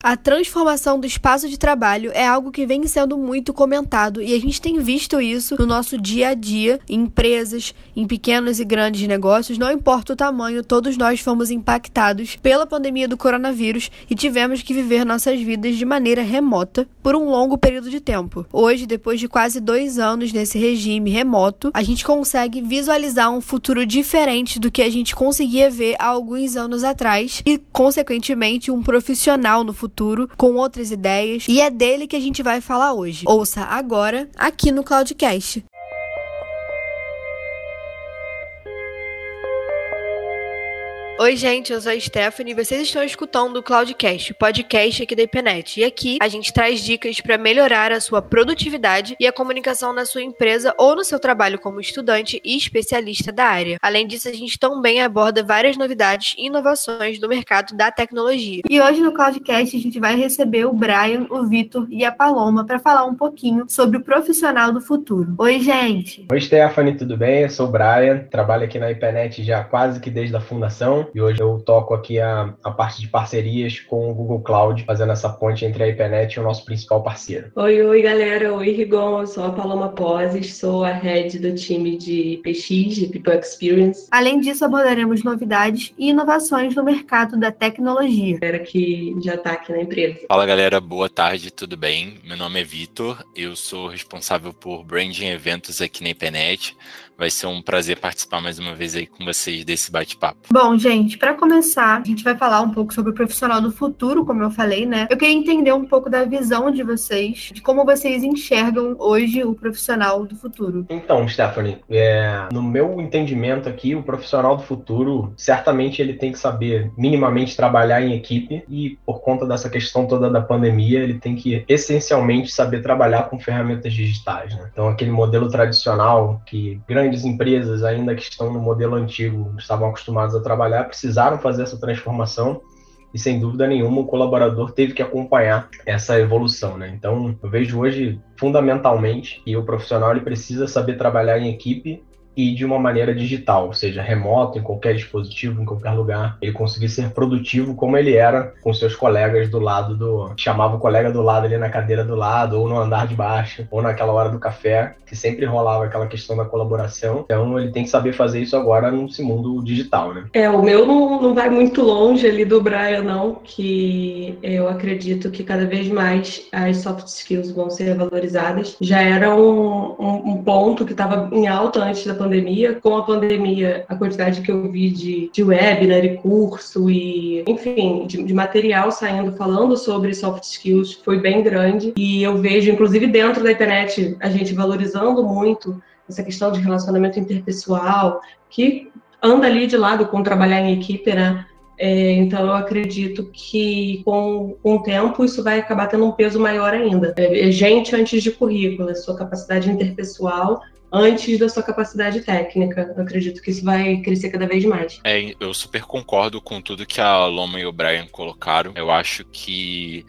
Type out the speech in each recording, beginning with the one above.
A transformação do espaço de trabalho é algo que vem sendo muito comentado e a gente tem visto isso no nosso dia a dia, em empresas, em pequenos e grandes negócios, não importa o tamanho, todos nós fomos impactados pela pandemia do coronavírus e tivemos que viver nossas vidas de maneira remota por um longo período de tempo. Hoje, depois de quase dois anos nesse regime remoto, a gente consegue visualizar um futuro diferente do que a gente conseguia ver há alguns anos atrás e, consequentemente, um profissional no futuro futuro com outras ideias e é dele que a gente vai falar hoje. Ouça agora aqui no Cloudcast. Oi, gente, eu sou a Stephanie e vocês estão escutando o Cloudcast, podcast aqui da IPNET. E aqui a gente traz dicas para melhorar a sua produtividade e a comunicação na sua empresa ou no seu trabalho como estudante e especialista da área. Além disso, a gente também aborda várias novidades e inovações do mercado da tecnologia. E hoje no Cloudcast a gente vai receber o Brian, o Vitor e a Paloma para falar um pouquinho sobre o profissional do futuro. Oi, gente! Oi, Stephanie, tudo bem? Eu sou o Brian, trabalho aqui na IPNET já quase que desde a fundação e hoje eu toco aqui a, a parte de parcerias com o Google Cloud, fazendo essa ponte entre a IPNET e o nosso principal parceiro. Oi, oi, galera. Oi, Rigon. Eu sou a Paloma Poses, sou a head do time de PX, de People Experience. Além disso, abordaremos novidades e inovações no mercado da tecnologia. Galera que já está aqui na empresa. Fala, galera. Boa tarde, tudo bem? Meu nome é Vitor, eu sou responsável por branding eventos aqui na IPNET. Vai ser um prazer participar mais uma vez aí com vocês desse bate-papo. Bom, gente, para começar, a gente vai falar um pouco sobre o profissional do futuro, como eu falei, né? Eu queria entender um pouco da visão de vocês, de como vocês enxergam hoje o profissional do futuro. Então, Stephanie, é, no meu entendimento aqui, o profissional do futuro, certamente ele tem que saber minimamente trabalhar em equipe e, por conta dessa questão toda da pandemia, ele tem que essencialmente saber trabalhar com ferramentas digitais. Né? Então, aquele modelo tradicional que grande grandes empresas, ainda que estão no modelo antigo, estavam acostumados a trabalhar, precisaram fazer essa transformação e sem dúvida nenhuma o colaborador teve que acompanhar essa evolução, né? Então eu vejo hoje fundamentalmente que o profissional ele precisa saber trabalhar em equipe e de uma maneira digital, ou seja, remoto, em qualquer dispositivo, em qualquer lugar. Ele conseguir ser produtivo como ele era com seus colegas do lado do. chamava o colega do lado ali na cadeira do lado, ou no andar de baixo, ou naquela hora do café, que sempre rolava aquela questão da colaboração. Então ele tem que saber fazer isso agora nesse mundo digital, né? É, o meu não, não vai muito longe ali do Brian, não, que eu acredito que cada vez mais as soft skills vão ser valorizadas. Já era um, um, um ponto que estava em alta antes da pandemia pandemia. Com a pandemia, a quantidade que eu vi de, de webinar e curso e, enfim, de, de material saindo falando sobre soft skills foi bem grande. E eu vejo, inclusive dentro da internet, a gente valorizando muito essa questão de relacionamento interpessoal, que anda ali de lado com trabalhar em equipe, né? É, então, eu acredito que com, com o tempo isso vai acabar tendo um peso maior ainda. É, é gente antes de currículo, a sua capacidade interpessoal antes da sua capacidade técnica. Eu acredito que isso vai crescer cada vez mais. É, eu super concordo com tudo que a Loma e o Brian colocaram. Eu acho que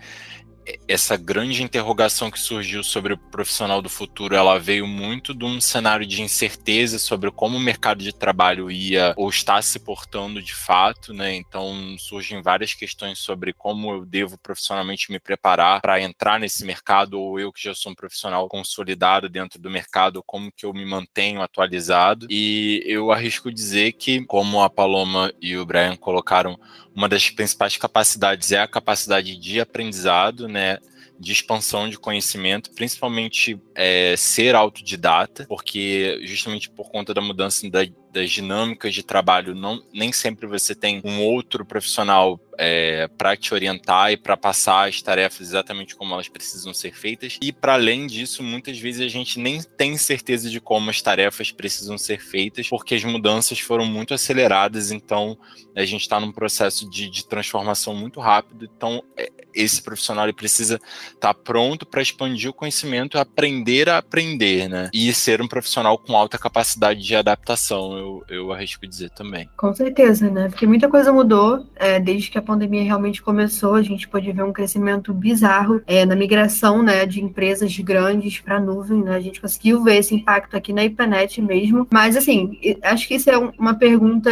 essa grande interrogação que surgiu sobre o profissional do futuro, ela veio muito de um cenário de incerteza sobre como o mercado de trabalho ia ou está se portando de fato, né? Então surgem várias questões sobre como eu devo profissionalmente me preparar para entrar nesse mercado ou eu que já sou um profissional consolidado dentro do mercado, como que eu me mantenho atualizado. E eu arrisco dizer que, como a Paloma e o Brian colocaram, uma das principais capacidades é a capacidade de aprendizado, né? de expansão de conhecimento, principalmente é, ser autodidata, porque justamente por conta da mudança da, das dinâmicas de trabalho, não, nem sempre você tem um outro profissional é, para te orientar e para passar as tarefas exatamente como elas precisam ser feitas. E para além disso, muitas vezes a gente nem tem certeza de como as tarefas precisam ser feitas, porque as mudanças foram muito aceleradas, então a gente está num processo de, de, transformação muito rápido. Então, é, esse profissional precisa Tá pronto para expandir o conhecimento aprender a aprender, né? E ser um profissional com alta capacidade de adaptação, eu, eu arrisco dizer também. Com certeza, né? Porque muita coisa mudou é, desde que a pandemia realmente começou. A gente pode ver um crescimento bizarro é, na migração né, de empresas grandes para a nuvem, né? A gente conseguiu ver esse impacto aqui na IPNET mesmo. Mas, assim, acho que isso é uma pergunta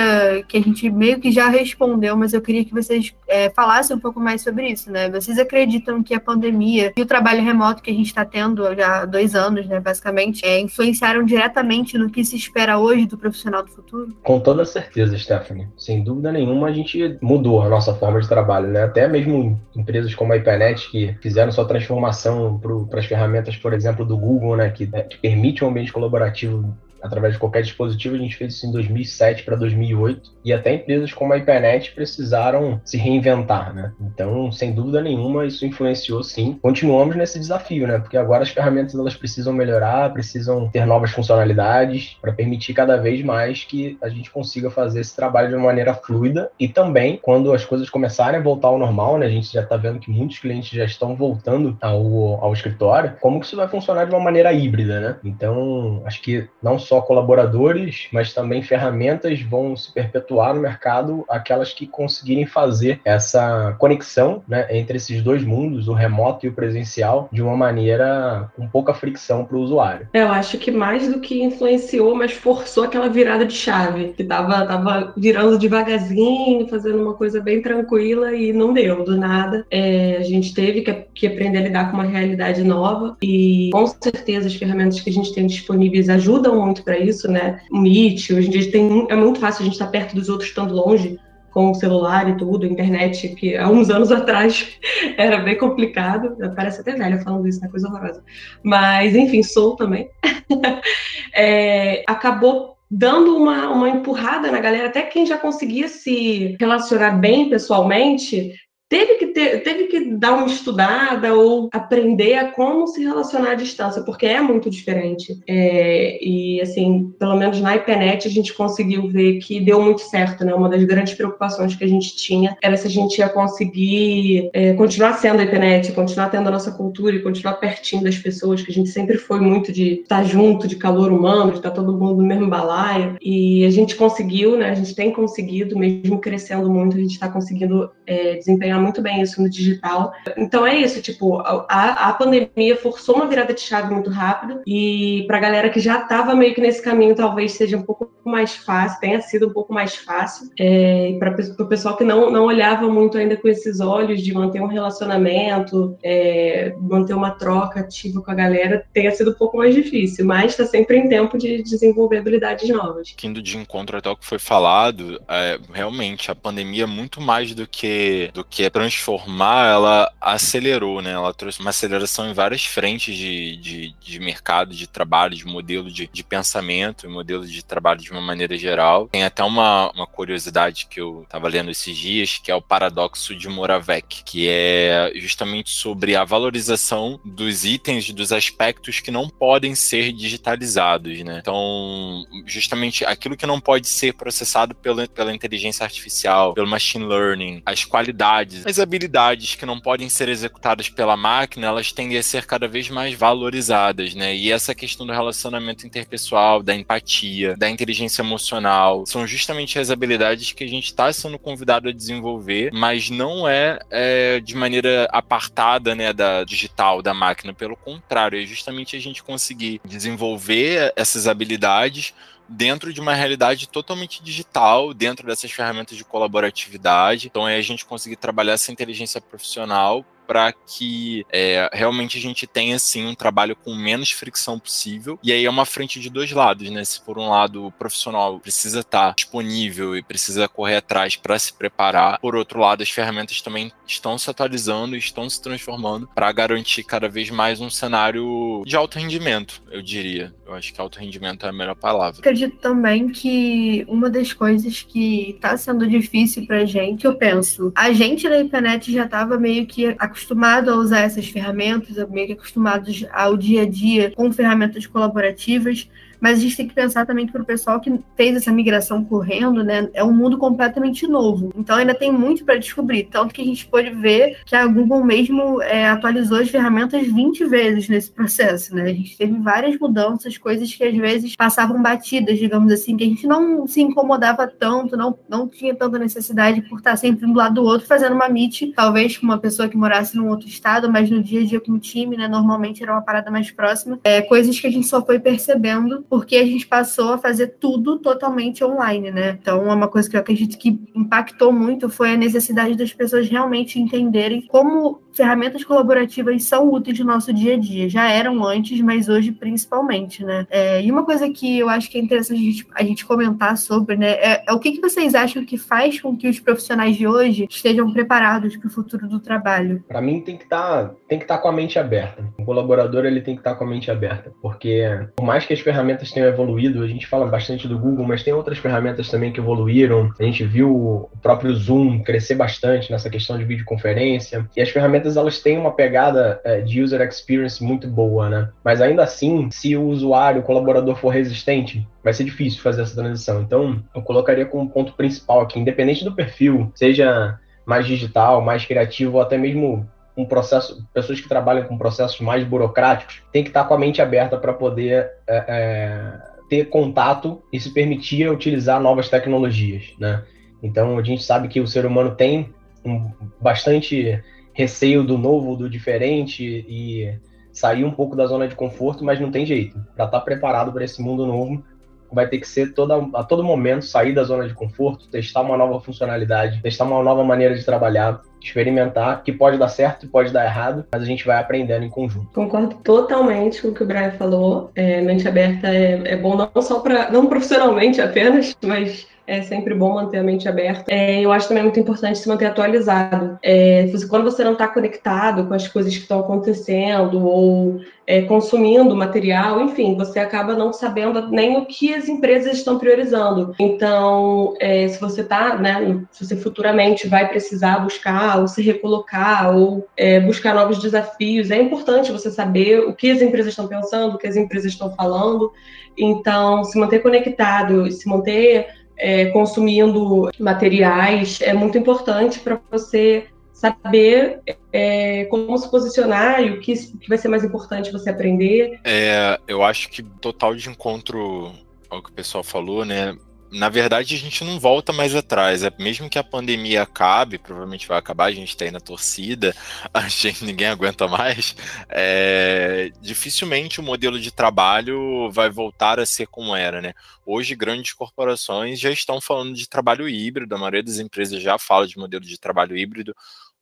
que a gente meio que já respondeu, mas eu queria que vocês é, falassem um pouco mais sobre isso, né? Vocês acreditam que a pandemia e o trabalho remoto que a gente está tendo já há dois anos, né, basicamente, é, influenciaram diretamente no que se espera hoje do profissional do futuro? Com toda certeza, Stephanie. Sem dúvida nenhuma, a gente mudou a nossa forma de trabalho, né? Até mesmo empresas como a IPNET, que fizeram sua transformação para as ferramentas, por exemplo, do Google, né, que, né, que permite um ambiente colaborativo através de qualquer dispositivo. A gente fez isso em 2007 para 2008 e até empresas como a IPNET precisaram se reinventar, né? Então, sem dúvida nenhuma, isso influenciou sim. Continuamos nesse desafio, né? Porque agora as ferramentas elas precisam melhorar, precisam ter novas funcionalidades para permitir cada vez mais que a gente consiga fazer esse trabalho de uma maneira fluida e também quando as coisas começarem a voltar ao normal, né? A gente já está vendo que muitos clientes já estão voltando ao, ao escritório. Como que isso vai funcionar de uma maneira híbrida, né? Então, acho que não só colaboradores, mas também ferramentas vão se perpetuar no mercado, aquelas que conseguirem fazer essa conexão né, entre esses dois mundos, o remoto e o presencial, de uma maneira com pouca fricção para o usuário. Eu acho que mais do que influenciou, mas forçou aquela virada de chave, que estava tava virando devagarzinho, fazendo uma coisa bem tranquila e não deu do nada. É, a gente teve que, que aprender a lidar com uma realidade nova e com certeza as ferramentas que a gente tem disponíveis ajudam muito muito para isso, né? O Meet, hoje em dia tem, é muito fácil a gente estar tá perto dos outros estando longe, com o celular e tudo, internet, que há uns anos atrás era bem complicado. Parece até velha falando isso, né? Coisa horrorosa. Mas, enfim, sou também. é, acabou dando uma, uma empurrada na galera, até quem já conseguia se relacionar bem pessoalmente, teve que, ter, teve que dar uma estudada ou aprender a como se relacionar à distância, porque é muito diferente. É, e, assim, pelo menos na IPNET a gente conseguiu ver que deu muito certo, né? Uma das grandes preocupações que a gente tinha era se a gente ia conseguir é, continuar sendo a IPNET, continuar tendo a nossa cultura e continuar pertinho das pessoas, que a gente sempre foi muito de estar junto, de calor humano, de estar todo mundo no mesmo balaio. E a gente conseguiu, né? A gente tem conseguido, mesmo crescendo muito, a gente está conseguindo é, desempenhar muito bem isso no digital. Então é isso, tipo, a, a pandemia forçou uma virada de chave muito rápido e para a galera que já estava meio que nesse caminho, talvez seja um pouco mais fácil, tenha sido um pouco mais fácil. É, para o pessoal que não, não olhava muito ainda com esses olhos de manter um relacionamento, é, manter uma troca ativa com a galera, tenha sido um pouco mais difícil, mas está sempre em tempo de desenvolver habilidades novas. Indo de encontro até o que foi falado, é, realmente a pandemia é muito mais do que, do que transformar, ela acelerou, né? Ela trouxe uma aceleração em várias frentes de, de, de mercado, de trabalho, de modelo de, de pensamento, modelo de trabalho de uma maneira geral. Tem até uma, uma curiosidade que eu estava lendo esses dias, que é o paradoxo de Moravec, que é justamente sobre a valorização dos itens, dos aspectos que não podem ser digitalizados, né? Então, justamente aquilo que não pode ser processado pela, pela inteligência artificial, pelo machine learning, as qualidades as habilidades que não podem ser executadas pela máquina, elas tendem a ser cada vez mais valorizadas, né? E essa questão do relacionamento interpessoal, da empatia, da inteligência emocional, são justamente as habilidades que a gente está sendo convidado a desenvolver, mas não é, é, de maneira apartada, né, da digital, da máquina. Pelo contrário, é justamente a gente conseguir desenvolver essas habilidades dentro de uma realidade totalmente digital, dentro dessas ferramentas de colaboratividade. Então, é a gente conseguir trabalhar essa inteligência profissional para que é, realmente a gente tenha assim um trabalho com menos fricção possível. E aí é uma frente de dois lados, né? Se por um lado o profissional precisa estar disponível e precisa correr atrás para se preparar, por outro lado as ferramentas também estão se atualizando estão se transformando para garantir cada vez mais um cenário de alto rendimento, eu diria. Eu acho que alto rendimento é a melhor palavra. Acredito também que uma das coisas que está sendo difícil para gente, eu penso, a gente na internet já estava meio que acostumado a usar essas ferramentas, meio que acostumados ao dia a dia com ferramentas colaborativas, mas a gente tem que pensar também que para o pessoal que fez essa migração correndo, né, é um mundo completamente novo. Então ainda tem muito para descobrir. Tanto que a gente pode ver que a Google mesmo é, atualizou as ferramentas 20 vezes nesse processo, né? A gente teve várias mudanças, coisas que às vezes passavam batidas, digamos assim, que a gente não se incomodava tanto, não, não tinha tanta necessidade por estar sempre um do lado do outro fazendo uma meet, talvez com uma pessoa que morasse num outro estado, mas no dia a dia com o time, né? Normalmente era uma parada mais próxima. É, coisas que a gente só foi percebendo porque a gente passou a fazer tudo totalmente online, né? Então, é uma coisa que eu acredito que impactou muito foi a necessidade das pessoas realmente entenderem como ferramentas colaborativas são úteis no nosso dia a dia. Já eram antes, mas hoje principalmente, né? É, e uma coisa que eu acho que é interessante a gente, a gente comentar sobre, né? É, é, o que, que vocês acham que faz com que os profissionais de hoje estejam preparados para o futuro do trabalho? Para mim tem que estar tá, tem que estar tá com a mente aberta. O colaborador ele tem que estar tá com a mente aberta, porque por mais que as ferramentas tenham evoluído, a gente fala bastante do Google, mas tem outras ferramentas também que evoluíram. A gente viu o próprio Zoom crescer bastante nessa questão de videoconferência e as ferramentas ferramentas elas têm uma pegada é, de user experience muito boa, né? Mas ainda assim, se o usuário, o colaborador for resistente, vai ser difícil fazer essa transição. Então, eu colocaria como ponto principal aqui, independente do perfil, seja mais digital, mais criativo, ou até mesmo um processo, pessoas que trabalham com processos mais burocráticos, tem que estar com a mente aberta para poder é, é, ter contato e se permitir utilizar novas tecnologias, né? Então a gente sabe que o ser humano tem um, bastante receio do novo, do diferente e sair um pouco da zona de conforto, mas não tem jeito. Para estar tá preparado para esse mundo novo, vai ter que ser toda, a todo momento sair da zona de conforto, testar uma nova funcionalidade, testar uma nova maneira de trabalhar, experimentar, que pode dar certo e pode dar errado, mas a gente vai aprendendo em conjunto. Concordo totalmente com o que o Brian falou. É, mente aberta é, é bom não só para, não profissionalmente apenas, mas é sempre bom manter a mente aberta. É, eu acho também muito importante se manter atualizado. É, quando você não está conectado com as coisas que estão acontecendo ou é, consumindo material, enfim, você acaba não sabendo nem o que as empresas estão priorizando. Então, é, se você está, né, se você futuramente vai precisar buscar ou se recolocar ou é, buscar novos desafios, é importante você saber o que as empresas estão pensando, o que as empresas estão falando. Então, se manter conectado, se manter é, consumindo materiais é muito importante para você saber é, como se posicionar e o que, o que vai ser mais importante você aprender. É, eu acho que total de encontro ao que o pessoal falou, né? Na verdade, a gente não volta mais atrás. É, mesmo que a pandemia acabe, provavelmente vai acabar, a gente está aí na torcida, a gente ninguém aguenta mais. É, dificilmente o modelo de trabalho vai voltar a ser como era, né? Hoje, grandes corporações já estão falando de trabalho híbrido, a maioria das empresas já fala de modelo de trabalho híbrido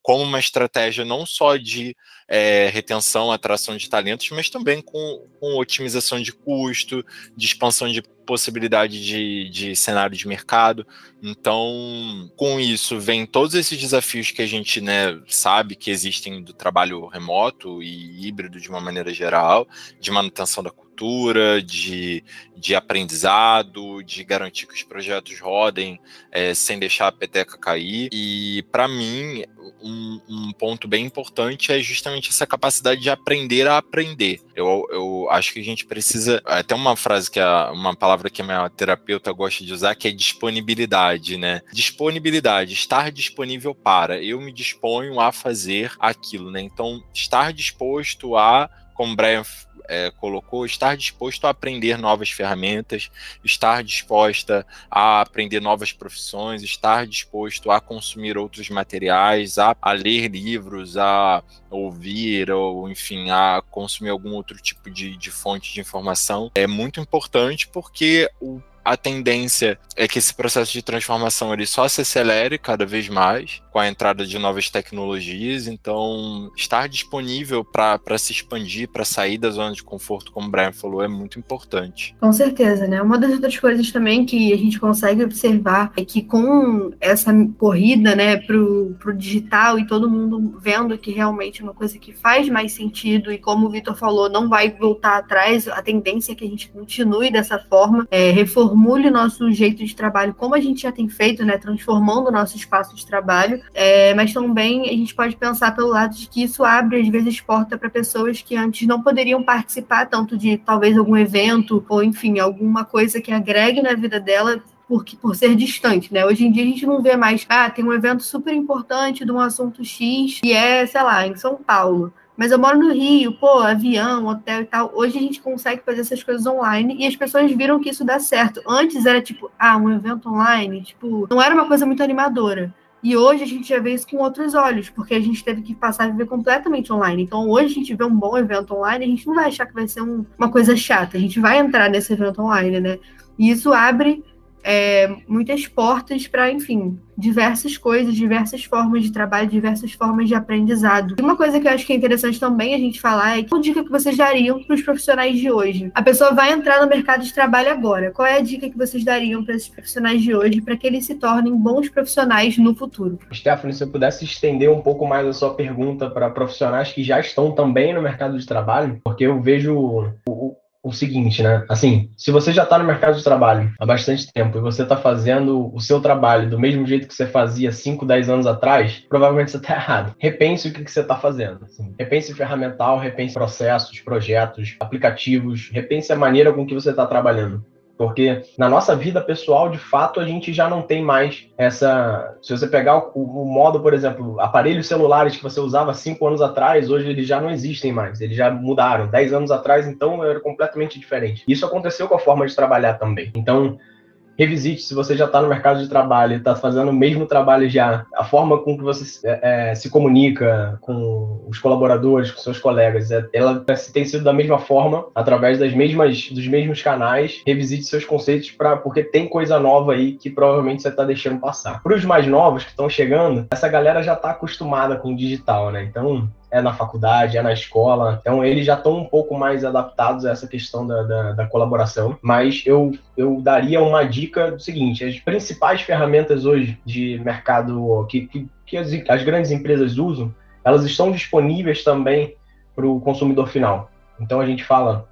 como uma estratégia não só de é, retenção, atração de talentos, mas também com, com, otimização de custo, de expansão de possibilidade de, de cenário de mercado. Então, com isso, vem todos esses desafios que a gente né, sabe que existem do trabalho remoto e híbrido de uma maneira geral, de manutenção da cultura, de, de aprendizado, de garantir que os projetos rodem é, sem deixar a peteca cair. E, para mim, um, um, ponto bem importante é justamente essa capacidade de aprender a aprender. Eu, eu acho que a gente precisa. Até uma frase que é uma palavra que a minha terapeuta gosta de usar, que é disponibilidade, né? Disponibilidade, estar disponível para. Eu me disponho a fazer aquilo, né? Então, estar disposto a como Brian é, colocou, estar disposto a aprender novas ferramentas, estar disposta a aprender novas profissões, estar disposto a consumir outros materiais, a, a ler livros, a ouvir, ou enfim, a consumir algum outro tipo de, de fonte de informação, é muito importante porque o a tendência é que esse processo de transformação ele só se acelere cada vez mais com a entrada de novas tecnologias. Então, estar disponível para se expandir, para sair da zona de conforto, como o Brian falou, é muito importante. Com certeza, né? Uma das outras coisas também que a gente consegue observar é que com essa corrida, né, pro, pro digital e todo mundo vendo que realmente é uma coisa que faz mais sentido e como o Vitor falou, não vai voltar atrás, a tendência é que a gente continue dessa forma, é, reformule o nosso jeito de trabalho, como a gente já tem feito, né, transformando o nosso espaço de trabalho, é, mas também a gente pode pensar pelo lado de que isso abre, às vezes, porta para pessoas que antes não poderiam participar tanto de talvez algum evento ou, enfim, alguma coisa que agregue na vida dela por, por ser distante, né? Hoje em dia a gente não vê mais, ah, tem um evento super importante de um assunto X e é, sei lá, em São Paulo. Mas eu moro no Rio, pô, avião, hotel e tal. Hoje a gente consegue fazer essas coisas online e as pessoas viram que isso dá certo. Antes era tipo, ah, um evento online, tipo, não era uma coisa muito animadora. E hoje a gente já vê isso com outros olhos, porque a gente teve que passar a viver completamente online. Então hoje a gente vê um bom evento online, a gente não vai achar que vai ser um, uma coisa chata. A gente vai entrar nesse evento online, né? E isso abre é, muitas portas para, enfim, diversas coisas, diversas formas de trabalho, diversas formas de aprendizado. E uma coisa que eu acho que é interessante também a gente falar é qual dica que vocês dariam para os profissionais de hoje? A pessoa vai entrar no mercado de trabalho agora. Qual é a dica que vocês dariam para esses profissionais de hoje para que eles se tornem bons profissionais no futuro? Stephanie, se eu pudesse estender um pouco mais a sua pergunta para profissionais que já estão também no mercado de trabalho, porque eu vejo o, o seguinte, né? Assim, se você já está no mercado de trabalho há bastante tempo e você está fazendo o seu trabalho do mesmo jeito que você fazia 5, 10 anos atrás, provavelmente você está errado. Repense o que, que você está fazendo. Assim. Repense ferramental, repense processos, projetos, aplicativos, repense a maneira com que você está trabalhando. Porque na nossa vida pessoal, de fato, a gente já não tem mais essa. Se você pegar o, o, modo, por exemplo, aparelhos celulares que você usava cinco anos atrás, hoje eles já não existem mais, eles já mudaram. Dez anos atrás, então, era completamente diferente. Isso aconteceu com a forma de trabalhar também. Então, revisite se você já está no mercado de trabalho, está fazendo o mesmo trabalho já, a forma com que você é, é, se comunica com os colaboradores, com seus colegas, é, ela tem sido da mesma forma, através das mesmas, dos mesmos canais. Revisite seus conceitos para porque tem coisa nova aí que provavelmente você está deixando passar. Para os mais novos que estão chegando, essa galera já está acostumada com o digital, né? Então é na faculdade, é na escola. Então, eles já estão um pouco mais adaptados a essa questão da, da, da, colaboração. Mas eu, eu daria uma dica do seguinte: as principais ferramentas hoje de mercado que, que, que as, as grandes empresas usam, elas estão disponíveis também para o consumidor final. Então, a gente fala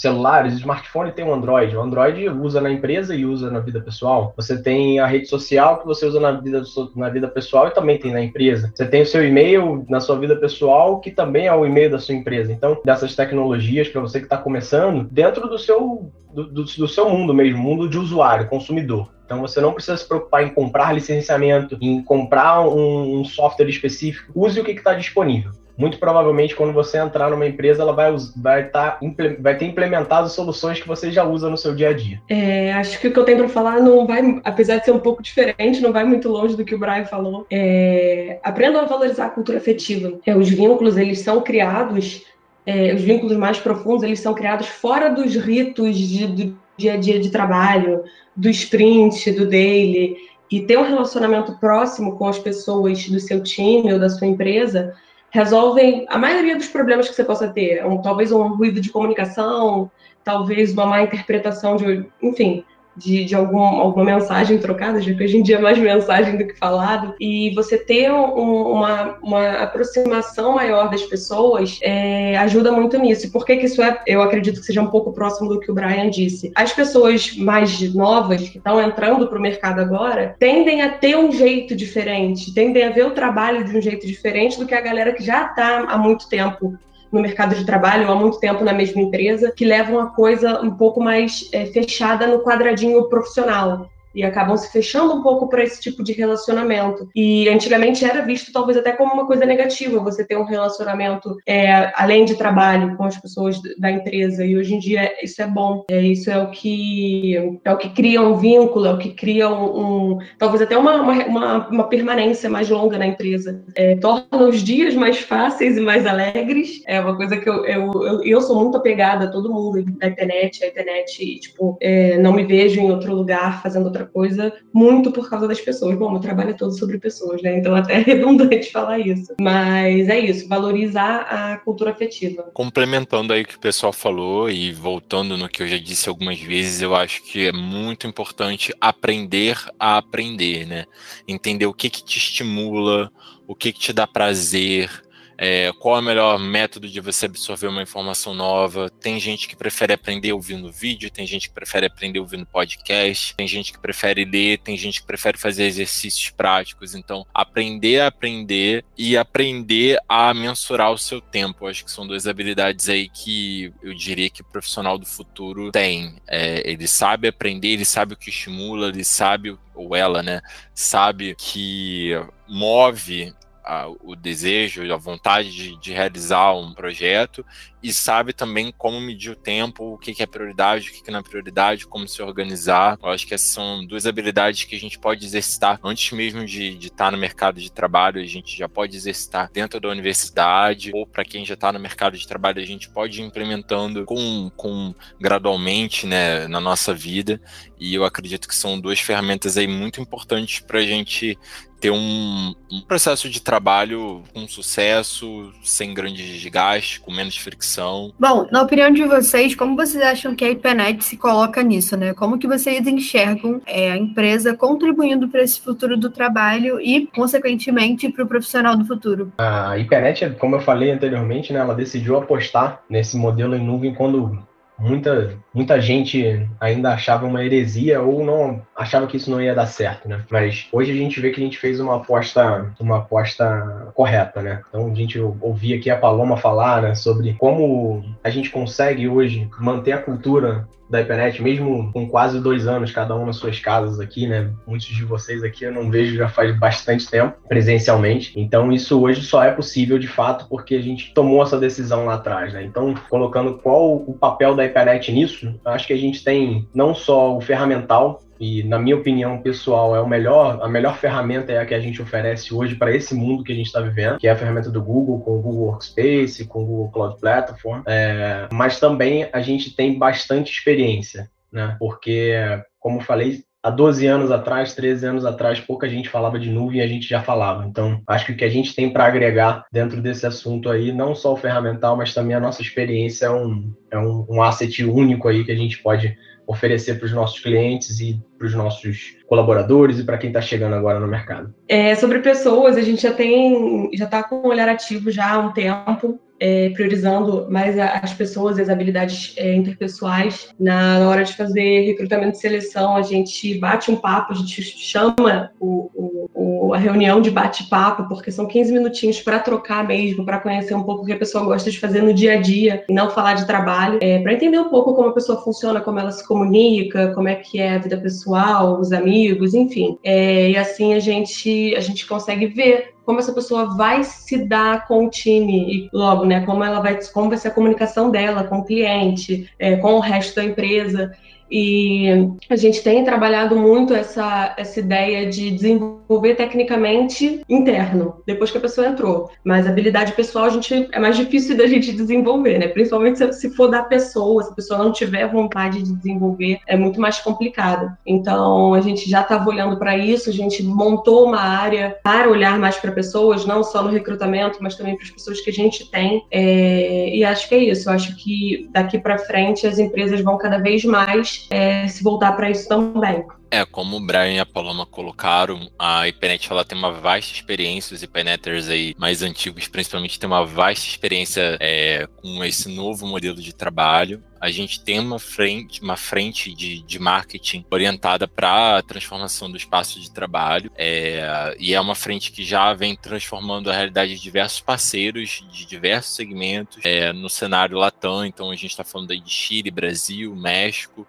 celulares, smartphone tem um Android. O Android usa na empresa e usa na vida pessoal. Você tem a rede social que você usa na vida, na vida pessoal e também tem na empresa. Você tem o seu e-mail na sua vida pessoal que também é o e-mail da sua empresa. Então, dessas tecnologias para você que está começando, dentro do seu, do, do, do seu mundo mesmo, mundo de usuário, consumidor. Então você não precisa se preocupar em comprar licenciamento, em comprar um, um software específico. Use o que está disponível muito provavelmente quando você entrar numa empresa, ela vai, vai, tá, vai ter implementado soluções que você já usa no seu dia a dia. É, acho que o que eu tenho para falar não vai, apesar de ser um pouco diferente, não vai muito longe do que o Brian falou. É, aprendam a valorizar a cultura afetiva. É, os vínculos, eles são criados, é, os vínculos mais profundos, eles são criados fora dos ritos de, do dia a dia de trabalho, do sprint, do daily. E ter um relacionamento próximo com as pessoas do seu time ou da sua empresa resolvem a maioria dos problemas que você possa ter. Um, talvez um ruído de comunicação, talvez uma má interpretação de, enfim, de, de algum, alguma mensagem trocada, já que hoje em dia é mais mensagem do que falado, e você ter um, uma, uma aproximação maior das pessoas é, ajuda muito nisso. E por que, que isso é, eu acredito que seja um pouco próximo do que o Brian disse? As pessoas mais novas, que estão entrando para o mercado agora, tendem a ter um jeito diferente, tendem a ver o trabalho de um jeito diferente do que a galera que já está há muito tempo no mercado de trabalho há muito tempo na mesma empresa, que levam a coisa um pouco mais é, fechada no quadradinho profissional e acabam se fechando um pouco para esse tipo de relacionamento. E antigamente era visto talvez até como uma coisa negativa você ter um relacionamento é, além de trabalho com as pessoas da empresa. E hoje em dia isso é bom. É, isso é o que é o que cria um vínculo, é o que cria um, um talvez até uma, uma, uma, permanência mais longa na empresa. É, torna os dias mais fáceis e mais alegres. É uma coisa que eu, eu, eu, eu sou muito apegada a todo mundo da internet, a internet, tipo, é, não me vejo em outro lugar fazendo outra coisa muito por causa das pessoas. Bom, meu trabalho é todo sobre pessoas, né? Então até é redundante falar isso. Mas é isso, valorizar a cultura afetiva. Complementando aí o que o pessoal falou e voltando no que eu já disse algumas vezes, eu acho que é muito importante aprender a aprender, né? Entender o que que te estimula, o que que te dá prazer, é, qual é o melhor método de você absorver uma informação nova. Tem gente que prefere aprender ouvindo vídeo, tem gente que prefere aprender ouvindo podcast, tem gente que prefere ler, tem gente que prefere fazer exercícios práticos. Então, aprender a aprender e aprender a mensurar o seu tempo. Acho que são duas habilidades aí que eu diria que o profissional do futuro tem. É, ele sabe aprender, ele sabe o que estimula, ele sabe, ou ela, né, sabe que move a, o desejo, a vontade de, de, realizar um projeto e sabe também como medir o tempo, o que, que é prioridade, o que, que não é prioridade, como se organizar. Eu acho que essas são duas habilidades que a gente pode exercitar antes mesmo de, estar no mercado de trabalho, a gente já pode exercitar dentro da universidade, ou para quem já está no mercado de trabalho, a gente pode ir implementando com, com gradualmente né, na nossa vida. E eu acredito que são duas ferramentas aí muito importantes para a gente ter um, um, processo de trabalho com sucesso, sem grandes desgastes, com menos fricção. Bom, na opinião de vocês, como vocês acham que a IPNET se coloca nisso, né? Como que vocês enxergam é, a empresa contribuindo para esse futuro do trabalho e, consequentemente, para o profissional do futuro? A IPNET, como eu falei anteriormente, né, ela decidiu apostar nesse modelo em nuvem quando muita, muita gente ainda achava uma heresia ou não achava que isso não ia dar certo, né? Mas hoje a gente vê que a gente fez uma aposta, uma aposta correta, né? Então a gente ouvia aqui a Paloma falar né, sobre como a gente consegue hoje manter a cultura da Hypernet, mesmo com quase dois anos cada um nas suas casas aqui, né? Muitos de vocês aqui eu não vejo já faz bastante tempo presencialmente. Então isso hoje só é possível de fato porque a gente tomou essa decisão lá atrás, né? Então, colocando qual o papel da Hypernet nisso, acho que a gente tem não só o ferramental e na minha opinião pessoal é o melhor a melhor ferramenta é a que a gente oferece hoje para esse mundo que a gente está vivendo que é a ferramenta do Google com o Google Workspace com o Google Cloud Platform é, mas também a gente tem bastante experiência né? Porque como falei há 12 anos atrás, 13 anos atrás, pouca gente falava de nuvem e a gente já falava. Então, acho que o que a gente tem para agregar dentro desse assunto aí, não só o ferramental, mas também a nossa experiência é um, é um, um asset único aí que a gente pode oferecer para os nossos clientes e para os nossos colaboradores e para quem está chegando agora no mercado? É, sobre pessoas, a gente já tem, já está com um olhar ativo já há um tempo é, priorizando mais as pessoas e as habilidades é, interpessoais. Na, na, hora de fazer recrutamento e seleção, a gente bate um papo, a gente chama o, o, a reunião de bate-papo, porque são 15 minutinhos para trocar mesmo, para conhecer um pouco o que a pessoa gosta de fazer no dia a dia e não falar de trabalho, é, para entender um pouco como a pessoa funciona, como ela se comunica, como é que é a vida pessoal, os amigos, enfim. É, e assim a gente, a gente consegue ver como essa pessoa vai se dar com o time e logo, né, como ela vai, como vai ser a comunicação dela com o cliente, é, com o resto da empresa. E a gente tem trabalhado muito essa, essa ideia de desenvolver tecnicamente interno, depois que a pessoa entrou. Mas habilidade pessoal a gente é mais difícil da gente desenvolver, né? Principalmente se, se for da pessoa, se a pessoa não tiver vontade de desenvolver, é muito mais complicado. Então a gente já estava olhando para isso, a gente montou uma área para olhar mais para pessoas, não só no recrutamento, mas também para as pessoas que a gente tem. É, e acho que é isso. Eu acho que daqui para frente as empresas vão cada vez mais é, se voltar para isso também. É, como o Brian e a Paloma colocaram, a IPNET ela tem uma vasta experiência, os IPNeters aí mais antigos principalmente tem uma vasta experiência é, com esse novo modelo de trabalho. A gente tem uma frente, uma frente de, de marketing orientada para a transformação do espaço de trabalho, é, e é uma frente que já vem transformando a realidade de diversos parceiros de diversos segmentos é, no cenário Latam. Então a gente está falando aí de Chile, Brasil, México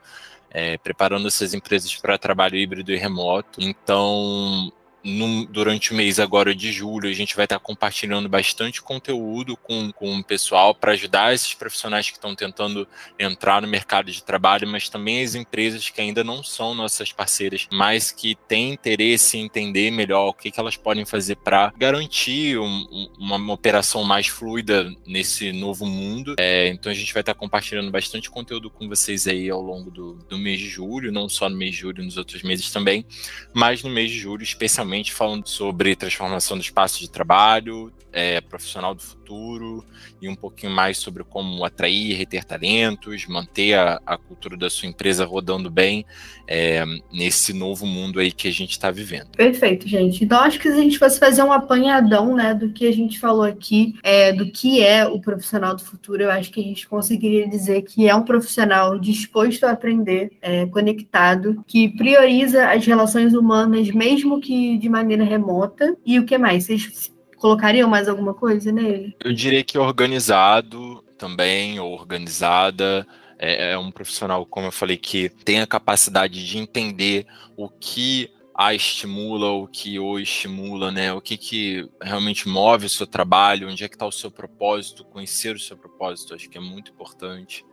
é, preparando essas empresas para trabalho híbrido e remoto. Então, no, durante o mês agora de julho, a gente vai estar compartilhando bastante conteúdo com, com o pessoal para ajudar esses profissionais que estão tentando entrar no mercado de trabalho, mas também as empresas que ainda não são nossas parceiras, mas que têm interesse em entender melhor o que, que elas podem fazer para garantir um, uma, uma, operação mais fluida nesse novo mundo. É, então a gente vai estar compartilhando bastante conteúdo com vocês aí ao longo do, do mês de julho, não só no mês de julho, nos outros meses também, mas no mês de julho, especialmente falando sobre transformação do espaço de trabalho, é, profissional do futuro e um pouquinho mais sobre como atrair reter talentos, manter a, a cultura da sua empresa rodando bem é, nesse novo mundo aí que a gente está vivendo. Perfeito, gente. Então acho que se a gente fosse fazer um apanhadão, né, do que a gente falou aqui, é, do que é o profissional do futuro, eu acho que a gente conseguiria dizer que é um profissional disposto a aprender, é, conectado, que prioriza as relações humanas, mesmo que de maneira remota. E o que mais? Vocês colocariam mais alguma coisa nele? Eu diria que organizado também, ou organizada. É, é um profissional, como eu falei, que tem a capacidade de entender o que a estimula, o que o estimula, né? O que, que realmente move o seu trabalho, onde é que está o seu propósito, conhecer o seu propósito, acho que é muito importante.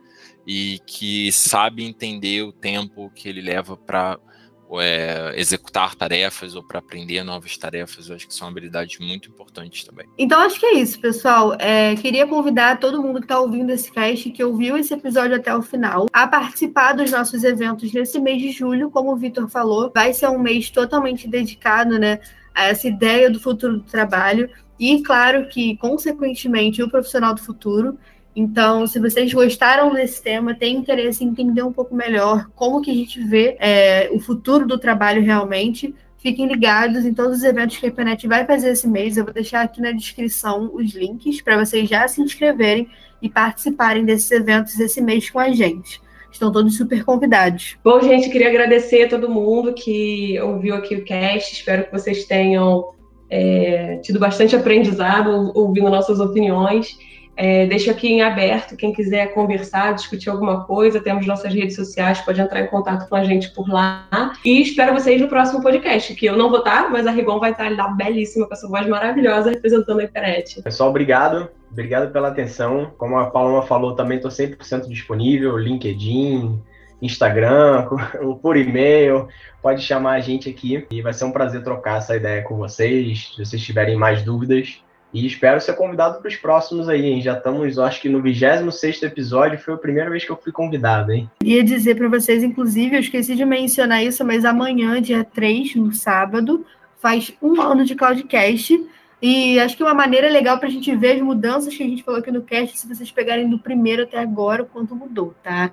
E que sabe entender o tempo que ele leva para é, executar tarefas ou para aprender novas tarefas. Eu acho que são habilidades muito importantes também. Então, acho que é isso, pessoal. É, queria convidar todo mundo que está ouvindo esse cast, que ouviu esse episódio até o final, a participar dos nossos eventos nesse mês de julho. Como o Vitor falou, vai ser um mês totalmente dedicado né, a essa ideia do futuro do trabalho. E, claro, que, consequentemente, o profissional do futuro. Então, se vocês gostaram desse tema, têm interesse em entender um pouco melhor como que a gente vê é, o futuro do trabalho realmente, fiquem ligados em todos os eventos que a IPNET vai fazer esse mês. Eu vou deixar aqui na descrição os links para vocês já se inscreverem e participarem desses eventos esse mês com a gente. Estão todos super convidados. Bom, gente, queria agradecer a todo mundo que ouviu aqui o cast. Espero que vocês tenham é, tido bastante aprendizado ouvindo nossas opiniões. É, deixo aqui em aberto, quem quiser conversar, discutir alguma coisa, temos nossas redes sociais, pode entrar em contato com a gente por lá. E espero vocês no próximo podcast, que eu não vou estar, mas a Rigon vai estar lá belíssima, com essa voz maravilhosa, representando a internet. Pessoal, obrigado. Obrigado pela atenção. Como a Paloma falou, também estou 100% disponível, LinkedIn, Instagram, por e-mail, pode chamar a gente aqui e vai ser um prazer trocar essa ideia com vocês. Se vocês tiverem mais dúvidas, e espero ser convidado para os próximos aí, hein? Já estamos, acho que no 26 episódio, foi a primeira vez que eu fui convidado, hein? Ia dizer para vocês, inclusive, eu esqueci de mencionar isso, mas amanhã, dia 3, no sábado, faz um ano de Cloudcast. E acho que uma maneira legal para a gente ver as mudanças que a gente falou aqui no cast, se vocês pegarem do primeiro até agora, o quanto mudou, tá?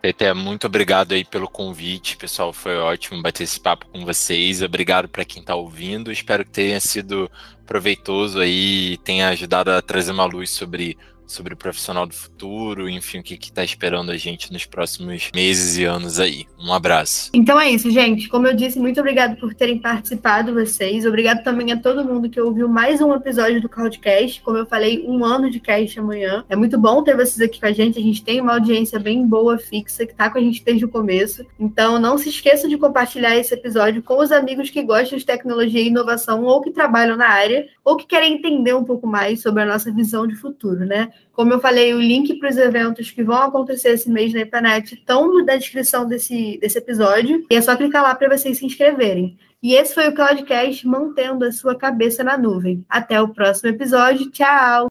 Peter, muito obrigado aí pelo convite, pessoal. Foi ótimo bater esse papo com vocês. Obrigado para quem está ouvindo. Espero que tenha sido proveitoso aí, tenha ajudado a trazer uma luz sobre sobre o profissional do futuro, enfim, o que está esperando a gente nos próximos meses e anos aí. Um abraço. Então é isso, gente. Como eu disse, muito obrigado por terem participado vocês. Obrigado também a todo mundo que ouviu mais um episódio do Cloudcast. Como eu falei, um ano de cast amanhã. É muito bom ter vocês aqui com a gente. A gente tem uma audiência bem boa, fixa, que está com a gente desde o começo. Então não se esqueça de compartilhar esse episódio com os amigos que gostam de tecnologia e inovação ou que trabalham na área ou que querem entender um pouco mais sobre a nossa visão de futuro, né? Como eu falei, o link para os eventos que vão acontecer esse mês na IPANET estão na descrição desse, desse episódio. E é só clicar lá para vocês se inscreverem. E esse foi o Cloudcast mantendo a sua cabeça na nuvem. Até o próximo episódio. Tchau!